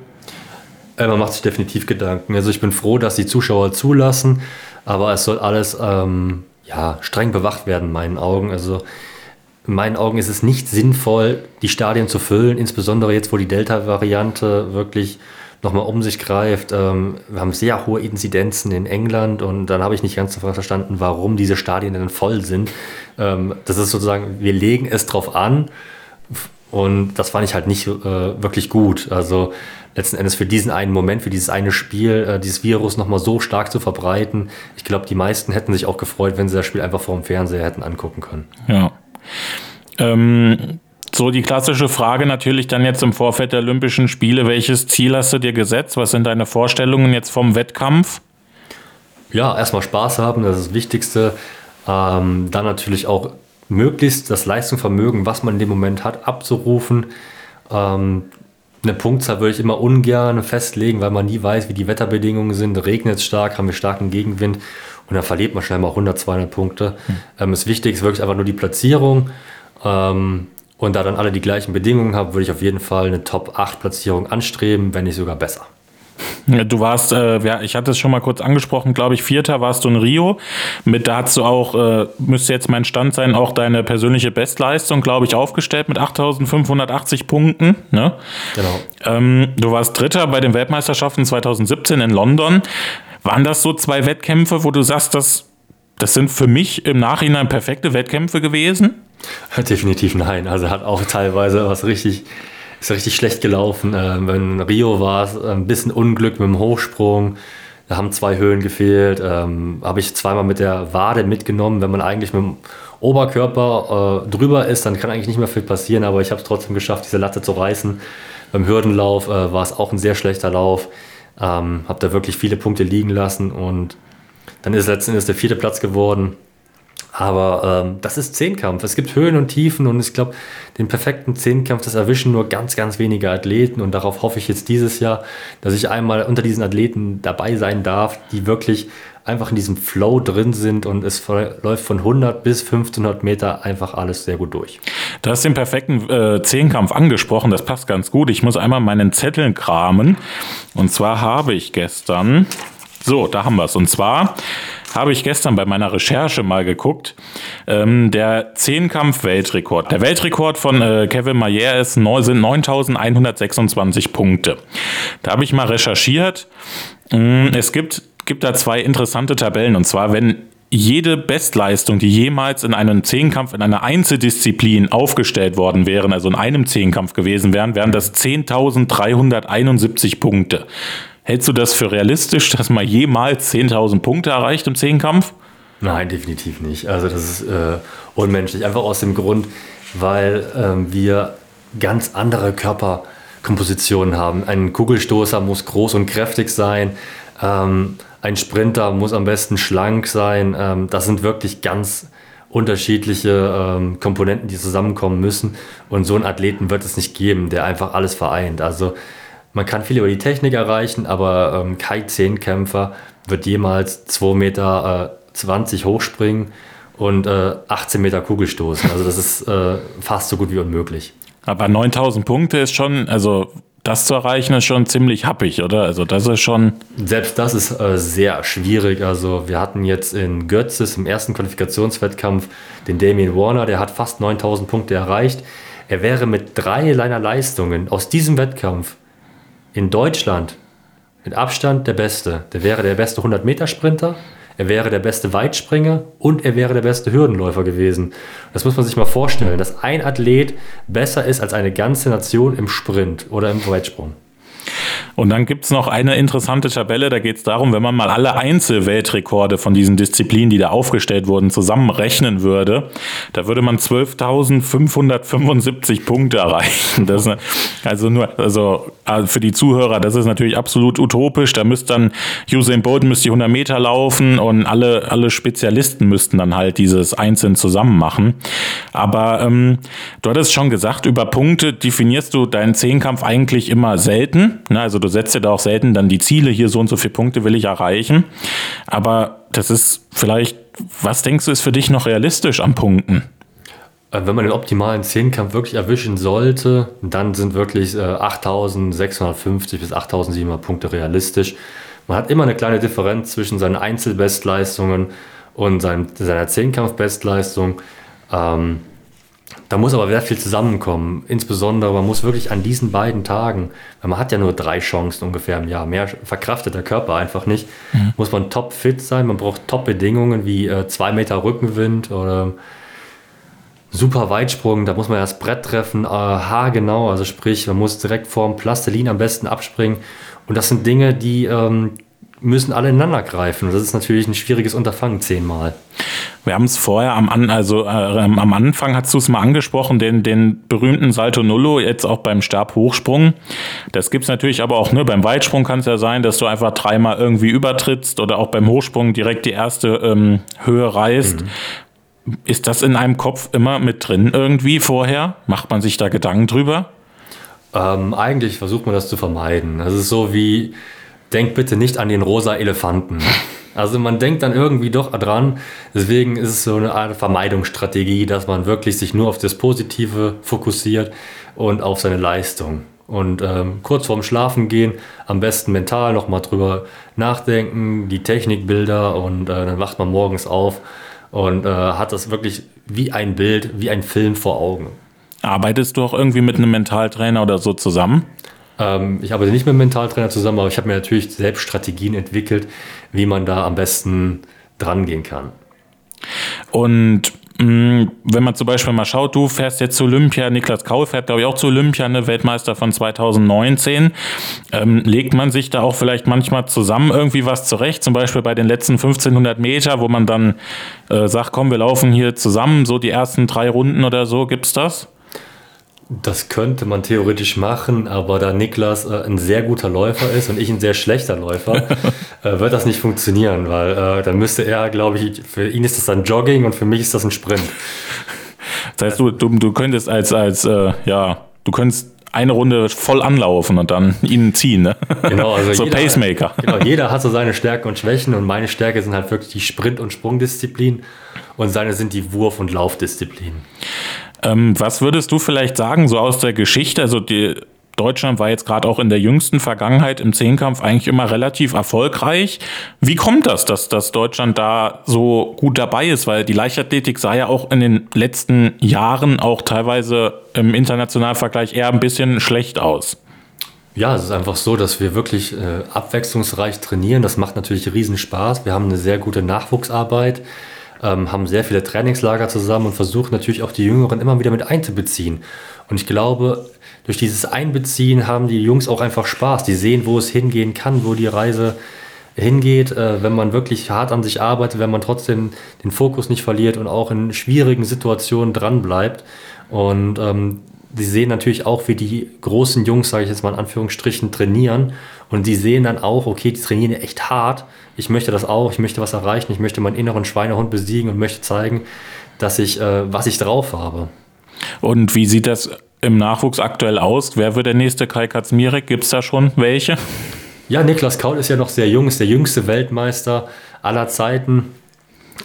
Äh, man macht sich definitiv Gedanken. Also ich bin froh, dass die Zuschauer zulassen, aber es soll alles ähm, ja, streng bewacht werden, in meinen Augen. Also in meinen Augen ist es nicht sinnvoll, die Stadien zu füllen, insbesondere jetzt, wo die Delta-Variante wirklich nochmal um sich greift. Ähm, wir haben sehr hohe Inzidenzen in England und dann habe ich nicht ganz verstanden, warum diese Stadien denn voll sind. Ähm, das ist sozusagen, wir legen es drauf an und das fand ich halt nicht äh, wirklich gut. Also letzten Endes für diesen einen Moment, für dieses eine Spiel, äh, dieses Virus nochmal so stark zu verbreiten. Ich glaube, die meisten hätten sich auch gefreut, wenn sie das Spiel einfach vor dem Fernseher hätten angucken können. Ja. Ähm, so die klassische Frage natürlich dann jetzt im Vorfeld der Olympischen Spiele, welches Ziel hast du dir gesetzt? Was sind deine Vorstellungen jetzt vom Wettkampf? Ja, erstmal Spaß haben, das ist das Wichtigste. Ähm, dann natürlich auch möglichst das Leistungsvermögen, was man in dem Moment hat, abzurufen. Ähm, eine Punktzahl würde ich immer ungern festlegen, weil man nie weiß, wie die Wetterbedingungen sind. Regnet es stark, haben wir starken Gegenwind und dann verliert man schnell mal 100, 200 Punkte. Hm. Ähm, das Wichtige ist wirklich einfach nur die Platzierung. Ähm, und da dann alle die gleichen Bedingungen haben, würde ich auf jeden Fall eine Top-8-Platzierung anstreben, wenn nicht sogar besser. Du warst, äh, ja, ich hatte es schon mal kurz angesprochen, glaube ich, Vierter warst du in Rio. Mit da hast du auch, äh, müsste jetzt mein Stand sein, auch deine persönliche Bestleistung, glaube ich, aufgestellt mit 8.580 Punkten. Ne? Genau. Ähm, du warst Dritter bei den Weltmeisterschaften 2017 in London. Waren das so zwei Wettkämpfe, wo du sagst, das, das sind für mich im Nachhinein perfekte Wettkämpfe gewesen? *laughs* Definitiv nein. Also hat auch teilweise was richtig, ist richtig schlecht gelaufen. Ähm, in Rio war es ein bisschen Unglück mit dem Hochsprung. Da haben zwei Höhen gefehlt. Ähm, Habe ich zweimal mit der Wade mitgenommen. Wenn man eigentlich mit dem Oberkörper äh, drüber ist, dann kann eigentlich nicht mehr viel passieren. Aber ich habe es trotzdem geschafft, diese Latte zu reißen. Beim Hürdenlauf äh, war es auch ein sehr schlechter Lauf. Ähm, habe da wirklich viele Punkte liegen lassen und dann ist letzten Endes der vierte Platz geworden. Aber ähm, das ist Zehnkampf. Es gibt Höhen und Tiefen und ich glaube, den perfekten Zehnkampf, das erwischen nur ganz, ganz wenige Athleten und darauf hoffe ich jetzt dieses Jahr, dass ich einmal unter diesen Athleten dabei sein darf, die wirklich einfach in diesem Flow drin sind und es läuft von 100 bis 1500 Meter einfach alles sehr gut durch. Du hast den perfekten äh, Zehnkampf angesprochen, das passt ganz gut. Ich muss einmal meinen Zettel kramen und zwar habe ich gestern, so, da haben wir es und zwar habe ich gestern bei meiner Recherche mal geguckt. Ähm, der Zehnkampf-Weltrekord. Der Weltrekord von äh, Kevin Mayer ist sind 9126 Punkte. Da habe ich mal recherchiert. Mm, es gibt, gibt da zwei interessante Tabellen. Und zwar, wenn jede Bestleistung, die jemals in einem Zehnkampf, in einer Einzeldisziplin aufgestellt worden wären, also in einem Zehnkampf gewesen wären, wären das 10.371 Punkte. Hältst du das für realistisch, dass man jemals 10.000 Punkte erreicht im Zehnkampf? Nein, definitiv nicht. Also das ist äh, unmenschlich. Einfach aus dem Grund, weil ähm, wir ganz andere Körperkompositionen haben. Ein Kugelstoßer muss groß und kräftig sein. Ähm, ein Sprinter muss am besten schlank sein. Ähm, das sind wirklich ganz unterschiedliche ähm, Komponenten, die zusammenkommen müssen. Und so einen Athleten wird es nicht geben, der einfach alles vereint. Also man kann viel über die Technik erreichen, aber ähm, kein Zehnkämpfer wird jemals 2,20 Meter äh, hochspringen und äh, 18 Meter Kugel stoßen. Also das ist äh, fast so gut wie unmöglich. Aber 9000 Punkte ist schon, also das zu erreichen ist schon ziemlich happig, oder? Also das ist schon. Selbst das ist äh, sehr schwierig. Also wir hatten jetzt in Götzes im ersten Qualifikationswettkampf den Damien Warner, der hat fast 9000 Punkte erreicht. Er wäre mit drei seiner Leistungen aus diesem Wettkampf in Deutschland mit Abstand der Beste. Der wäre der beste 100-Meter-Sprinter, er wäre der beste Weitspringer und er wäre der beste Hürdenläufer gewesen. Das muss man sich mal vorstellen, dass ein Athlet besser ist als eine ganze Nation im Sprint oder im Weitsprung. Und dann gibt es noch eine interessante Tabelle, da geht es darum, wenn man mal alle Einzelweltrekorde von diesen Disziplinen, die da aufgestellt wurden, zusammenrechnen würde, da würde man 12.575 Punkte erreichen. Das also nur, also äh, für die Zuhörer, das ist natürlich absolut utopisch. Da müsste dann Usain Bolt müsste die 100 Meter laufen und alle, alle Spezialisten müssten dann halt dieses einzeln zusammen machen. Aber ähm, du hattest schon gesagt, über Punkte definierst du deinen Zehnkampf eigentlich immer selten. Ne? Also du setzt dir da auch selten dann die Ziele, hier so und so viele Punkte will ich erreichen. Aber das ist vielleicht, was denkst du, ist für dich noch realistisch am Punkten? Äh, wenn man den optimalen Zehnkampf wirklich erwischen sollte, dann sind wirklich äh, 8650 bis 8700 Punkte realistisch. Man hat immer eine kleine Differenz zwischen seinen Einzelbestleistungen und seinem, seiner Zehnkampfbestleistung. Ähm, da muss aber sehr viel zusammenkommen. Insbesondere, man muss wirklich an diesen beiden Tagen, weil man hat ja nur drei Chancen ungefähr im Jahr, mehr verkraftet der Körper einfach nicht, mhm. muss man top fit sein, man braucht top Bedingungen wie äh, zwei Meter Rückenwind oder super Weitsprung, da muss man ja das Brett treffen, äh, haargenau, also sprich, man muss direkt vorm Plastilin am besten abspringen. Und das sind Dinge, die ähm, müssen alle ineinander greifen. Und das ist natürlich ein schwieriges Unterfangen zehnmal. Wir haben es vorher am, An also, äh, am Anfang hast du es mal angesprochen, den, den berühmten Salto Nullo, jetzt auch beim Stabhochsprung. Das gibt es natürlich aber auch, ne, beim Weitsprung kann es ja sein, dass du einfach dreimal irgendwie übertrittst oder auch beim Hochsprung direkt die erste ähm, Höhe reißt. Mhm. Ist das in einem Kopf immer mit drin irgendwie vorher? Macht man sich da Gedanken drüber? Ähm, eigentlich versucht man das zu vermeiden. Das ist so wie, denk bitte nicht an den rosa Elefanten. Also man denkt dann irgendwie doch dran. Deswegen ist es so eine Art Vermeidungsstrategie, dass man wirklich sich nur auf das Positive fokussiert und auf seine Leistung. Und ähm, kurz vorm Schlafen gehen, am besten mental nochmal drüber nachdenken, die Technikbilder und äh, dann wacht man morgens auf und äh, hat das wirklich wie ein Bild, wie ein Film vor Augen. Arbeitest du auch irgendwie mit einem Mentaltrainer oder so zusammen? Ähm, ich arbeite nicht mit einem Mentaltrainer zusammen, aber ich habe mir natürlich selbst Strategien entwickelt, wie man da am besten dran gehen kann. Und Mm, wenn man zum Beispiel mal schaut, du fährst jetzt zu Olympia, Niklas Kaul fährt, glaube ich, auch zu Olympia, eine Weltmeister von 2019. Ähm, legt man sich da auch vielleicht manchmal zusammen irgendwie was zurecht, zum Beispiel bei den letzten 1500 Meter, wo man dann äh, sagt, komm, wir laufen hier zusammen, so die ersten drei Runden oder so, gibt's das? Das könnte man theoretisch machen, aber da Niklas äh, ein sehr guter Läufer ist und ich ein sehr schlechter Läufer, *laughs* äh, wird das nicht funktionieren, weil äh, dann müsste er, glaube ich, für ihn ist das dann Jogging und für mich ist das ein Sprint. Das heißt, du, du, du könntest als, als äh, ja, du könntest eine Runde voll anlaufen und dann ihn ziehen, ne? Genau, also *laughs* so jeder, Pacemaker. Genau, jeder hat so seine Stärken und Schwächen und meine Stärke sind halt wirklich die Sprint- und Sprungdisziplin und seine sind die Wurf- und Laufdisziplin. Ähm, was würdest du vielleicht sagen, so aus der Geschichte? Also die, Deutschland war jetzt gerade auch in der jüngsten Vergangenheit im Zehnkampf eigentlich immer relativ erfolgreich. Wie kommt das, dass, dass Deutschland da so gut dabei ist? Weil die Leichtathletik sah ja auch in den letzten Jahren auch teilweise im internationalen Vergleich eher ein bisschen schlecht aus. Ja, es ist einfach so, dass wir wirklich äh, abwechslungsreich trainieren. Das macht natürlich riesen Spaß. Wir haben eine sehr gute Nachwuchsarbeit ähm, haben sehr viele Trainingslager zusammen und versuchen natürlich auch die Jüngeren immer wieder mit einzubeziehen. Und ich glaube, durch dieses Einbeziehen haben die Jungs auch einfach Spaß. Die sehen, wo es hingehen kann, wo die Reise hingeht, äh, wenn man wirklich hart an sich arbeitet, wenn man trotzdem den Fokus nicht verliert und auch in schwierigen Situationen dran bleibt. Und ähm, sie sehen natürlich auch, wie die großen Jungs, sage ich jetzt mal in Anführungsstrichen, trainieren. Und die sehen dann auch, okay, die trainieren echt hart. Ich möchte das auch, ich möchte was erreichen, ich möchte meinen inneren Schweinehund besiegen und möchte zeigen, dass ich, äh, was ich drauf habe. Und wie sieht das im Nachwuchs aktuell aus? Wer wird der nächste Kai Katzmirek? Gibt es da schon welche? Ja, Niklas Kaul ist ja noch sehr jung, ist der jüngste Weltmeister aller Zeiten.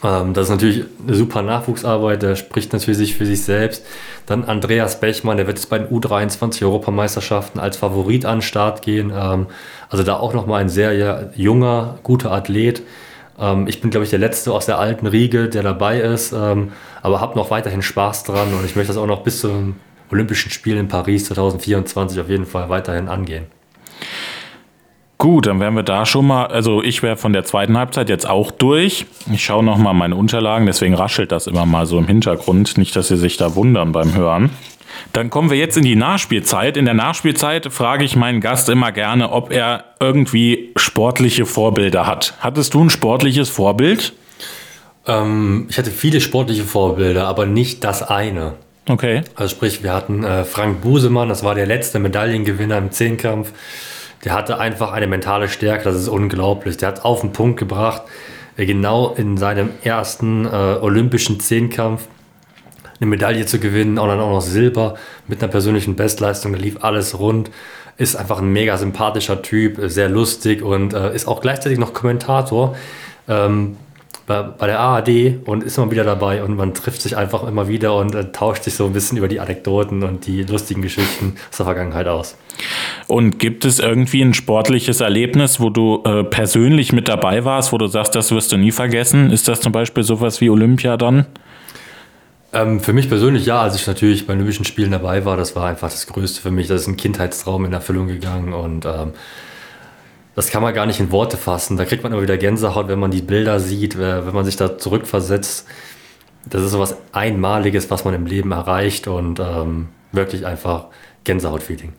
Ähm, das ist natürlich eine super Nachwuchsarbeit, der spricht natürlich für sich selbst. Dann Andreas Bechmann, der wird jetzt bei den U23-Europameisterschaften als Favorit an den Start gehen. Ähm, also da auch nochmal ein sehr junger, guter Athlet. Ähm, ich bin, glaube ich, der Letzte aus der alten Riege, der dabei ist, aber habe noch weiterhin Spaß dran und ich möchte das auch noch bis zum Olympischen Spielen in Paris 2024 auf jeden Fall weiterhin angehen. Gut, dann wären wir da schon mal, also ich wäre von der zweiten Halbzeit jetzt auch durch. Ich schaue noch mal meine Unterlagen, deswegen raschelt das immer mal so im Hintergrund. Nicht, dass Sie sich da wundern beim Hören. Dann kommen wir jetzt in die Nachspielzeit. In der Nachspielzeit frage ich meinen Gast immer gerne, ob er irgendwie sportliche Vorbilder hat. Hattest du ein sportliches Vorbild? Ähm, ich hatte viele sportliche Vorbilder, aber nicht das eine. Okay. Also sprich, wir hatten äh, Frank Busemann, das war der letzte Medaillengewinner im Zehnkampf. Der hatte einfach eine mentale Stärke, das ist unglaublich. Der hat auf den Punkt gebracht, äh, genau in seinem ersten äh, olympischen Zehnkampf eine Medaille zu gewinnen und dann auch noch Silber mit einer persönlichen Bestleistung. Da lief alles rund. Ist einfach ein mega sympathischer Typ, sehr lustig und äh, ist auch gleichzeitig noch Kommentator. Ähm, bei, bei der ARD und ist immer wieder dabei und man trifft sich einfach immer wieder und äh, tauscht sich so ein bisschen über die Anekdoten und die lustigen Geschichten aus der Vergangenheit aus. Und gibt es irgendwie ein sportliches Erlebnis, wo du äh, persönlich mit dabei warst, wo du sagst, das wirst du nie vergessen? Ist das zum Beispiel sowas wie Olympia dann? Ähm, für mich persönlich ja, als ich natürlich bei Olympischen Spielen dabei war, das war einfach das Größte für mich. Das ist ein Kindheitstraum in Erfüllung gegangen und ähm, das kann man gar nicht in Worte fassen. Da kriegt man immer wieder Gänsehaut, wenn man die Bilder sieht, wenn man sich da zurückversetzt. Das ist so was Einmaliges, was man im Leben erreicht und ähm, wirklich einfach Gänsehaut-Feeling.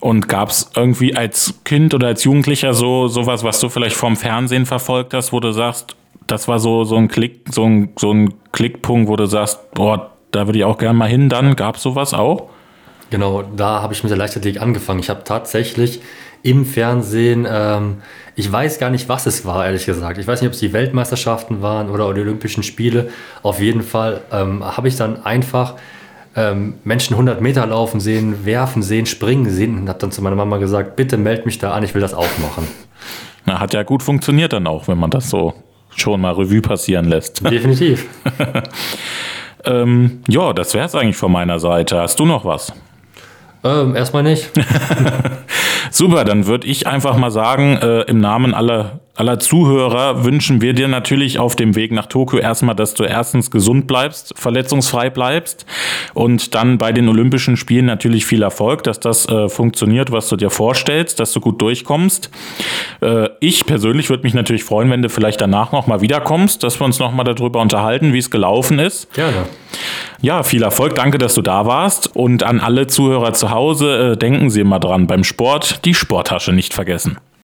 Und gab es irgendwie als Kind oder als Jugendlicher so sowas, was du vielleicht vom Fernsehen verfolgt hast, wo du sagst, das war so, so ein Klick, so ein, so ein Klickpunkt, wo du sagst, boah, da würde ich auch gerne mal hin, dann gab es sowas auch? Genau, da habe ich mit der Leichtathletik angefangen. Ich habe tatsächlich im Fernsehen. Ähm, ich weiß gar nicht, was es war, ehrlich gesagt. Ich weiß nicht, ob es die Weltmeisterschaften waren oder die Olympischen Spiele. Auf jeden Fall ähm, habe ich dann einfach ähm, Menschen 100 Meter laufen sehen, werfen sehen, springen sehen und habe dann zu meiner Mama gesagt, bitte meld mich da an, ich will das auch machen. Na, hat ja gut funktioniert dann auch, wenn man das so schon mal Revue passieren lässt. *laughs* Definitiv. *laughs* ähm, ja, das wäre es eigentlich von meiner Seite. Hast du noch was? Ähm, erstmal nicht. *laughs* Super, dann würde ich einfach mal sagen, äh, im Namen aller aller Zuhörer wünschen wir dir natürlich auf dem Weg nach Tokio erstmal, dass du erstens gesund bleibst, verletzungsfrei bleibst und dann bei den Olympischen Spielen natürlich viel Erfolg, dass das äh, funktioniert, was du dir vorstellst, dass du gut durchkommst. Äh, ich persönlich würde mich natürlich freuen, wenn du vielleicht danach nochmal wiederkommst, dass wir uns nochmal darüber unterhalten, wie es gelaufen ist. Gerne. Ja, viel Erfolg. Danke, dass du da warst. Und an alle Zuhörer zu Hause, äh, denken Sie immer dran, beim Sport die Sporttasche nicht vergessen.